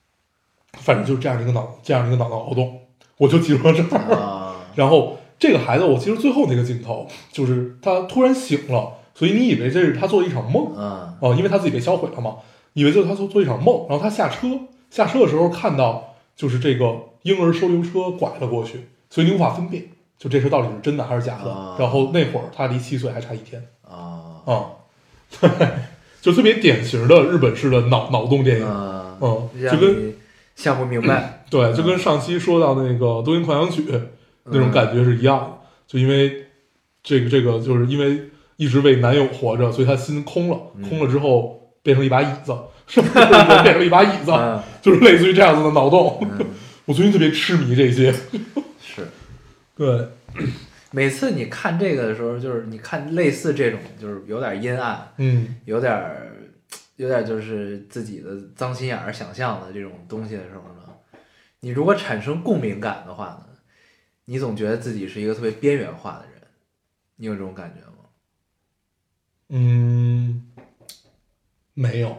反正就是这样的一个脑这样的一个脑脑洞，我就记住了这儿。啊，然后这个孩子，我记得最后那个镜头，就是他突然醒了，所以你以为这是他做的一场梦嗯哦，因为他自己被销毁了嘛，以为就是他做做一场梦。然后他下车，下车的时候看到就是这个婴儿收留车拐了过去，所以你无法分辨，就这车到底是真的还是假的。啊。然后那会儿他离七岁还差一天啊。啊，对，就特别典型的日本式的脑脑洞电影，嗯嗯，就跟你想不明白 对，就跟上期说到那个《多音狂想曲》那种感觉是一样的，就因为这个这个，就是因为一直为男友活着，所以他心空了，嗯。空了之后变成一把椅子，变成一把椅子，嗯 就是类似于这样子的脑洞。嗯，我最近特别痴迷这些，是。对，每次你看这个的时候，就是你看类似这种，就是有点阴暗，嗯有点，有点就是自己的脏心眼儿想象的这种东西的时候呢，你如果产生共鸣感的话呢，你总觉得自己是一个特别边缘化的人，你有这种感觉吗？嗯，没有，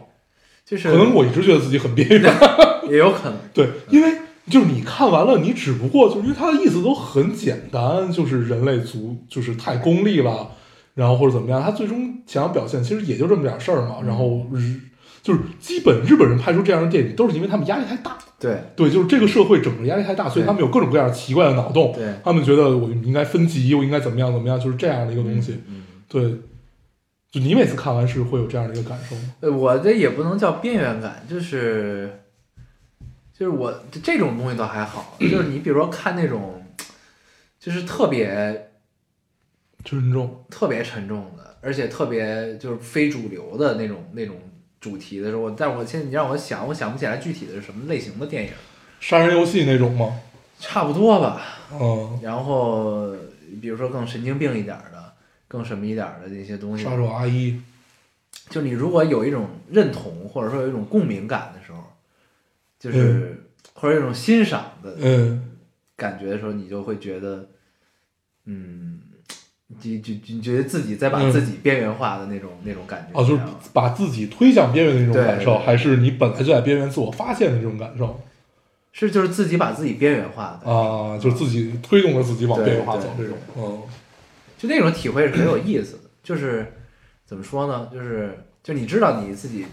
就是可能我一直觉得自己很边缘，也有可能，对，因为就是你看完了，你只不过就是因为他的意思都很简单，就是人类族就是太功利了，然后或者怎么样，他最终想要表现其实也就这么点事儿嘛。然后日就是基本日本人拍出这样的电影，都是因为他们压力太大，对。对，就是这个社会整个压力太大，所以他们有各种各样奇怪的脑洞，对，他们觉得我应该分级，我应该怎么样怎么样，就是这样的一个东西。嗯，对，就你每次看完是会有这样的一个感受吗？呃，我这也不能叫边缘感，就是，就是我这种东西倒还好，就是你比如说看那种，就是特别沉重，特别沉重的，而且特别就是非主流的那种那种主题的时候，但是我现在你让我想，我想不起来具体的是什么类型的电影，杀人游戏那种吗？差不多吧。嗯，然后比如说更神经病一点的，更什么一点儿的那些东西，杀手阿一，就你如果有一种认同或者说有一种共鸣感的时候，就是、或者一种欣赏的嗯。感觉的时候，你就会觉得，嗯，就就就觉得自己在把嗯自己边缘化的那种、那种感觉。哦，就是把自己推向边缘的那种感受，还是你本来就在边缘自我发现的这种感受是就是自己把自己边缘化的，啊？就是自己推动着自己往边缘化走，这种，嗯就那种体会是很有意思的。就是怎么说呢？就是就你知道你自己，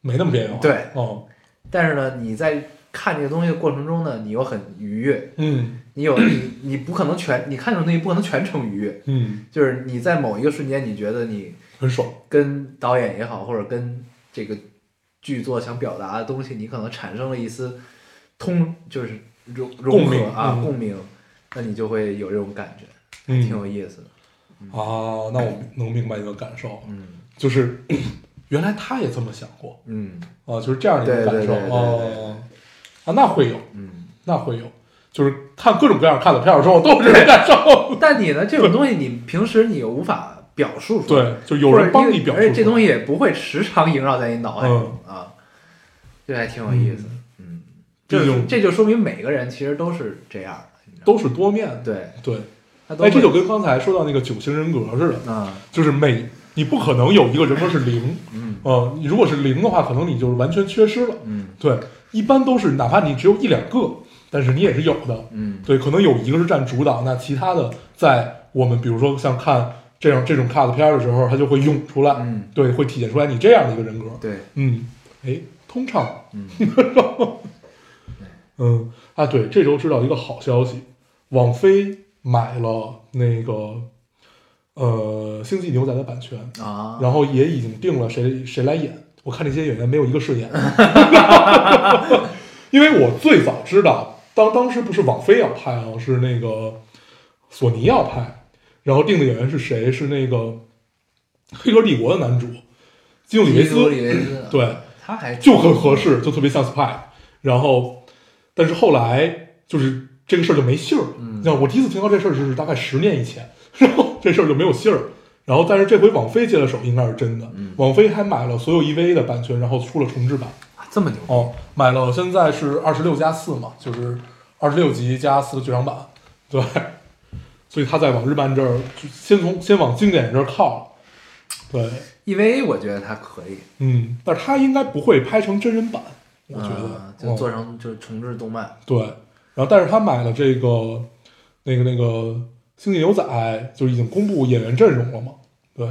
没那么边缘化。对哦，但是呢，你在看这个东西的过程中呢，你又很愉悦，嗯你有你你不可能全你看这种东西不可能全程愉悦，嗯，就是你在某一个瞬间，你觉得你很爽。跟导演也好，或者跟这个剧作想表达的东西，你可能产生了一丝通，就是融融合共鸣啊、嗯共鸣，那你就会有这种感觉，嗯挺有意思的。啊，那我能明白你的感受，嗯 就是 原来他也这么想过嗯啊，就是这样的一个感受哦。啊，那会有，嗯。那会有，就是看各种各样看的片儿之后都有这种感受。但你呢，这种东西你平时你又无法表述出来，对，就有人帮你表述，而且这东西也不会时常萦绕在你脑海中、嗯啊，这还挺有意思。嗯，这就这就说明每个人其实都是这样的，都是多面的。对，对，哎，这就跟刚才说到那个九型人格似的，啊，就是每你不可能有一个人格是零，嗯呃，你如果是零的话，可能你就是完全缺失了。嗯对，一般都是哪怕你只有一两个，但是你也是有的。嗯对，可能有一个是占主导，那其他的在我们比如说像看这样这种 cut 片儿的时候，它就会涌出来，嗯，对，会体现出来你这样的一个人格。对，嗯，哎，通畅。嗯，嗯啊，对，这周知道一个好消息，网飞买了那个呃《星际牛仔》的版权，啊，然后也已经定了谁谁来演。我看这些演员没有一个是演，因为我最早知道，当当时不是网飞要拍啊，是那个索尼要拍，然后定的演员是谁？是那个《黑客帝国》的男主基努里维基努斯，里维斯，对，他还就很合适，就特别像 Spy。然后，但是后来就是这个事儿就没信儿。嗯你像我第一次听到这事儿是大概十年以前，然后这事儿就没有信儿。然后，但是这回网飞接了手，应该是真的。嗯网飞还买了所有 EVA 的版权，然后出了重制版。啊这么牛，哦，买了，现在是二十六加四嘛，就是二十六集加四个剧场版。对，所以他在往日漫这儿就先从先往经典这儿靠了。对，EVA 我觉得他可以，嗯，但是他应该不会拍成真人版，我觉得。嗯就哦做成就是重制动漫，对，然后但是他买了这个那个那个《星际牛仔》，就已经公布演员阵容了嘛。对，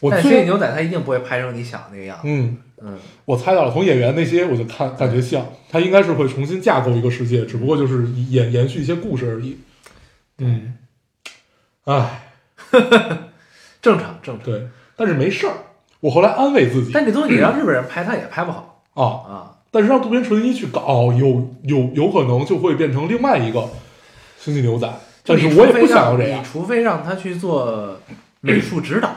我但星际牛仔他一定不会拍成你想的那个样子，嗯，嗯，我猜到了，从演员那些我就看感觉像，他应该是会重新架构一个世界，只不过就是延延续一些故事而已。嗯，唉，正常正常。对，但是没事儿。我后来安慰自己但这东西你让日本人拍，他也拍不好啊，啊。但是让渡边淳一去搞，有有有可能就会变成另外一个星际牛仔。但是我也不想要这样你除非让他去做美术指导，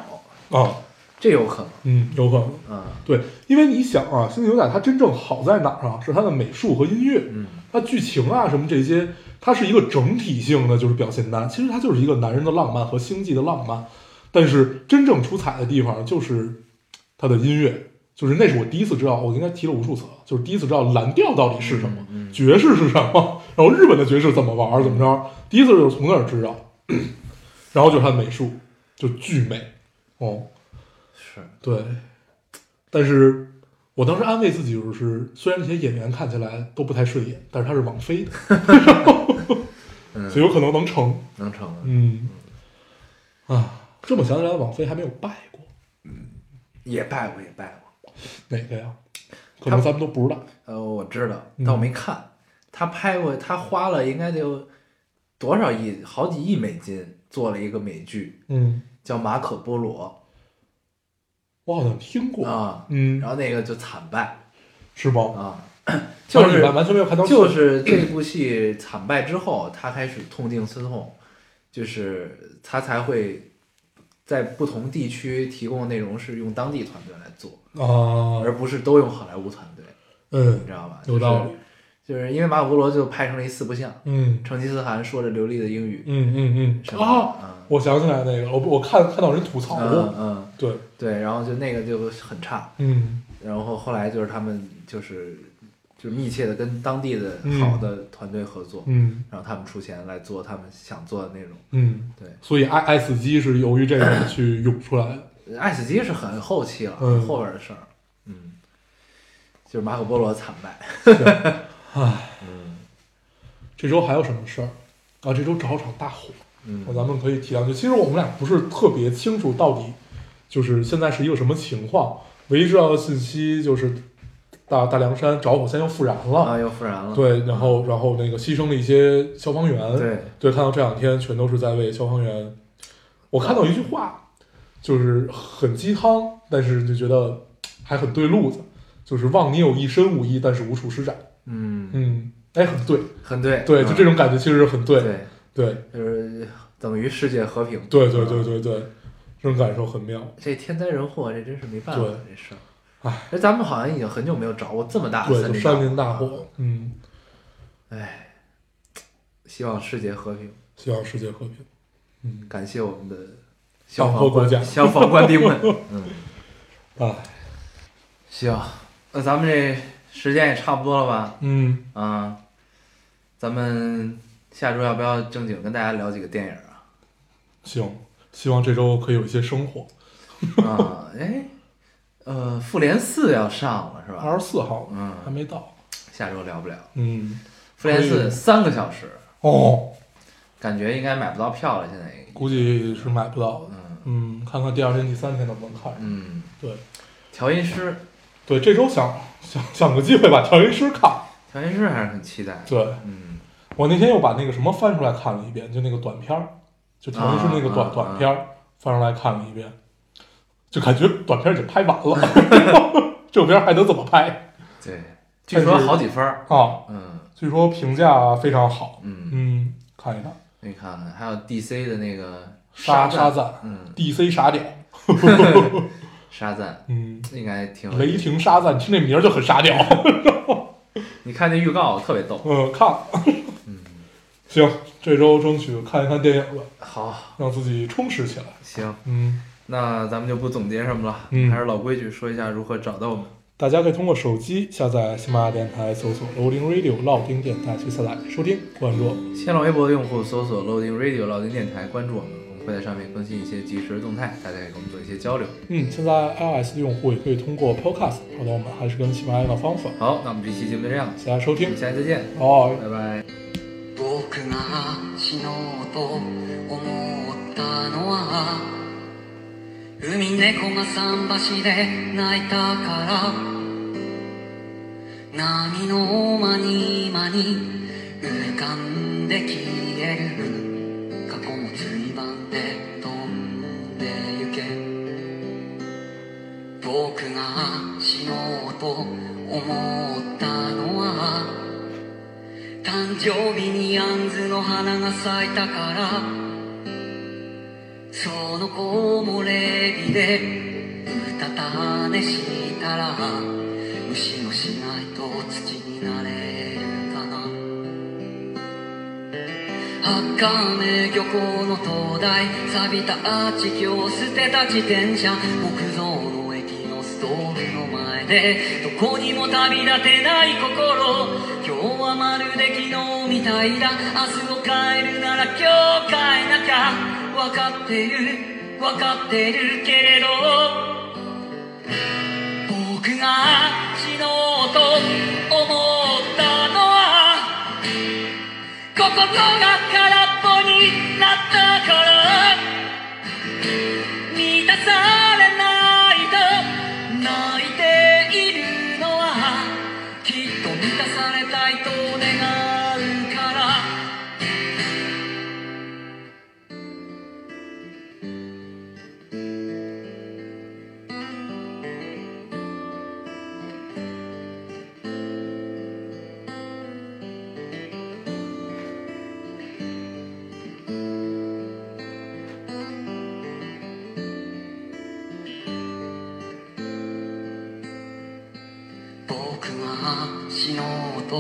啊，这有可能。嗯，有可能。嗯对，因为你想啊，《星际牛仔》它真正好在哪儿啊？是它的美术和音乐，嗯它剧情啊什么这些，它是一个整体性的，就是表现单。其实它就是一个男人的浪漫和星际的浪漫，但是真正出彩的地方就是它的音乐，就是那是我第一次知道，我应该提了无数次了，就是第一次知道蓝调到底是什么，嗯嗯爵士是什么，然后日本的爵士怎么玩，怎么着，第一次就是从那儿知道，然后就是他的美术就巨美，哦。是对，但是我当时安慰自己就是，虽然这些演员看起来都不太顺眼，但是他是网飞的，嗯 所以有可能能成。能成的。嗯，啊，这么想起来，网飞还没有败过嗯也败过，也败过。哪个呀？可能咱们都不知道。呃，我知道，嗯但我没看。他拍过，他花了应该得有多少亿，好几亿美金做了一个美剧，嗯，叫《马可波罗我好像听》过。啊，嗯然，后那个就惨败是吗？啊，就是完完全没有看到。就是这部戏惨败之后，他开始痛定思痛，就是他才会在不同地区提供的内容是用当地团队来做，啊，而不是都用好莱坞团队，嗯你，知道吧？有道理。就是，就是因为马可波罗就拍成了一四不像，嗯成吉思汗说着流利的英语，嗯嗯嗯啊，嗯我想起来那个，我我看看到人吐槽嗯过。嗯，对，对，然后就那个就很差，嗯然后后来就是他们就是就是密切的跟当地的嗯好的团队合作，嗯然后他们出钱来做他们想做的内容。嗯，对，所以爱爱死机是由于这个 去涌出来的。爱死机是很后期了，嗯后边的事儿。嗯，就是马可波罗惨败。唉，嗯这周还有什么事儿啊？这周正好场大火，嗯咱们可以提两句。其实我们俩不是特别清楚到底就是现在是一个什么情况，唯一知道的信息就是大大凉山着火现在又复燃了，啊，又复燃了。对，然后然后那个牺牲了一些消防员，对，对，看到这两天全都是在为消防员。我看到一句话，就是很鸡汤，但是就觉得还很对路子，就是望你有一身武艺，但是无处施展。嗯，嗯，哎，很对，很对，对，就这种种感觉其实很对，对，对，就是等于世界和平。对，对，对，嗯。对，对，这种感受很妙。这。天灾人祸，这真是没办法，这事哎，咱们好像已经很久没有着过这么大的对，森林就山林大大火，嗯，哎，希望世界和平，希望世界和平。嗯，感谢我们的消防官消防官兵们。嗯，哎，行，那咱们这时间也差不多了吧？嗯，啊，咱们下周要不要正经跟大家聊几个电影啊？行，希望这周可以有一些生活。啊，哎，呃，复联四要上了是吧？二十四号嗯还没到。下周聊不了。嗯，复联四三个小时，哦，感觉应该买不到票了，现在。估计是买不到的。嗯，嗯，看看第二天、第三天能不能看。嗯，对调音师，对，这周想想想个机会把调音师看。调音师还是很期待。对嗯，我那天又把那个什么翻出来看了一遍，就那个短片儿，就调音师那个短、短片儿翻出来看了一遍，就感觉短片儿已经拍完了，这片儿还能怎么拍对，据说好几分儿。啊？嗯据说评价非常好。嗯，嗯，看一看你看看，还有 DC 的那个沙沙赞，赞嗯，DC 傻屌，沙赞嗯，应该挺有雷意思。霆沙赞，听这名儿就很沙雕。你看那预告特别逗。嗯，看了。嗯，行，这周争取看一看电影吧，好，让自己充实起来。行，嗯，那咱们就不总结什么了，嗯还是老规矩，说一下如何找到我们。大家可以通过手机下载喜马拉雅电台，搜索 Loading Radio 老丁电台去下载收听关注我们。新浪微博的用户搜索 Loading Radio 老丁电台，关注，我们会在上面更新一些即时的动态，大家可以跟我们做一些交流。嗯，现在 iOS 的用户也可以通过 Podcast 找到我们，还是跟喜马拉雅的方法。好，那我们这期节目就这样，谢谢大家收听我们，下期再见，哦。拜拜。僕が死のうと思ったのは海猫が桟橋で泣いたから波の間に間に浮かんで消える 僕が死のうと思ったのは誕生日にアンズの花が咲いたからその子もレビでうたた寝したら虫のしないと土になれるかな。茜漁港の灯台錆びたアーチ橋捨てた自転車木造ストーブの前でどこにも旅立てない心。今日はまるで昨日みたいだ。明日を変えるなら今日変えなきゃ。分かってる。分かってるけれど。僕が死のうと思ったのは心が空っぽになったから僕が死のうと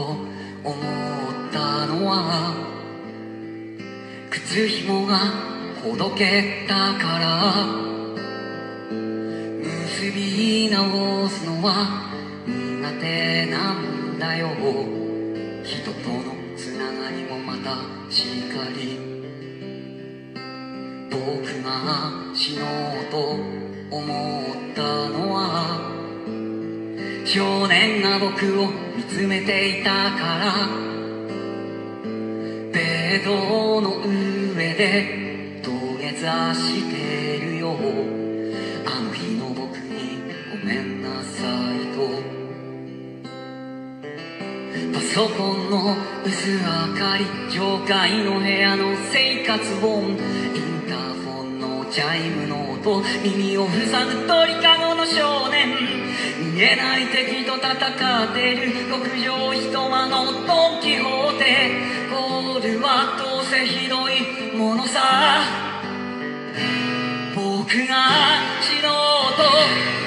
思ったのは靴紐がほどけたから。結び直すのは苦手なんだよ。人とのつながりもまたしっかり。僕が死のうと思ったのは少年が僕を見つめていたからベッドの上で土下座してるよ。あの日の僕にごめんなさいと。パソコンの薄明かり上階の部屋の生活音インターフォンのチャイムの音耳を塞ぐ鳥かごの少年。見えない敵と戦ってる。極上一間のドン・キホーテ。ゴールはどうせひどいものさ。僕が死のうと。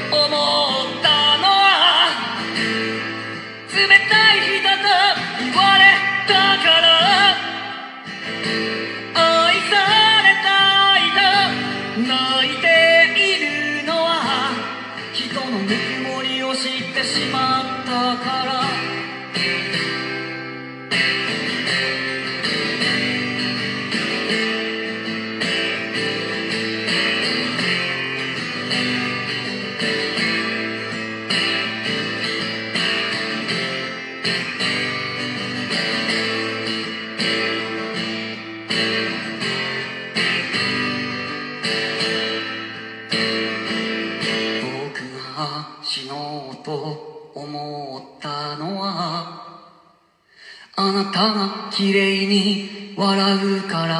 笑うから。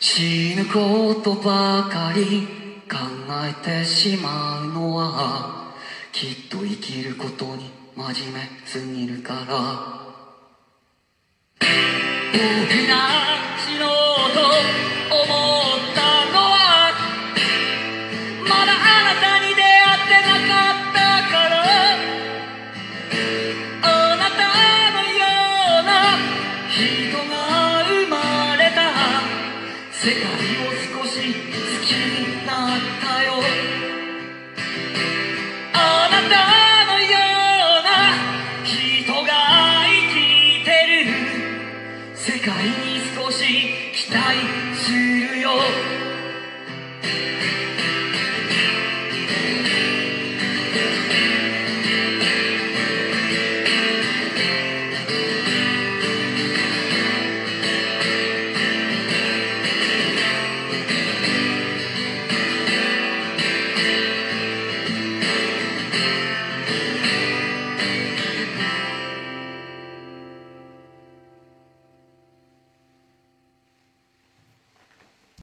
死ぬことばかり。考えてしまうのは。きっと生きることに真面目すぎるから。大きな城と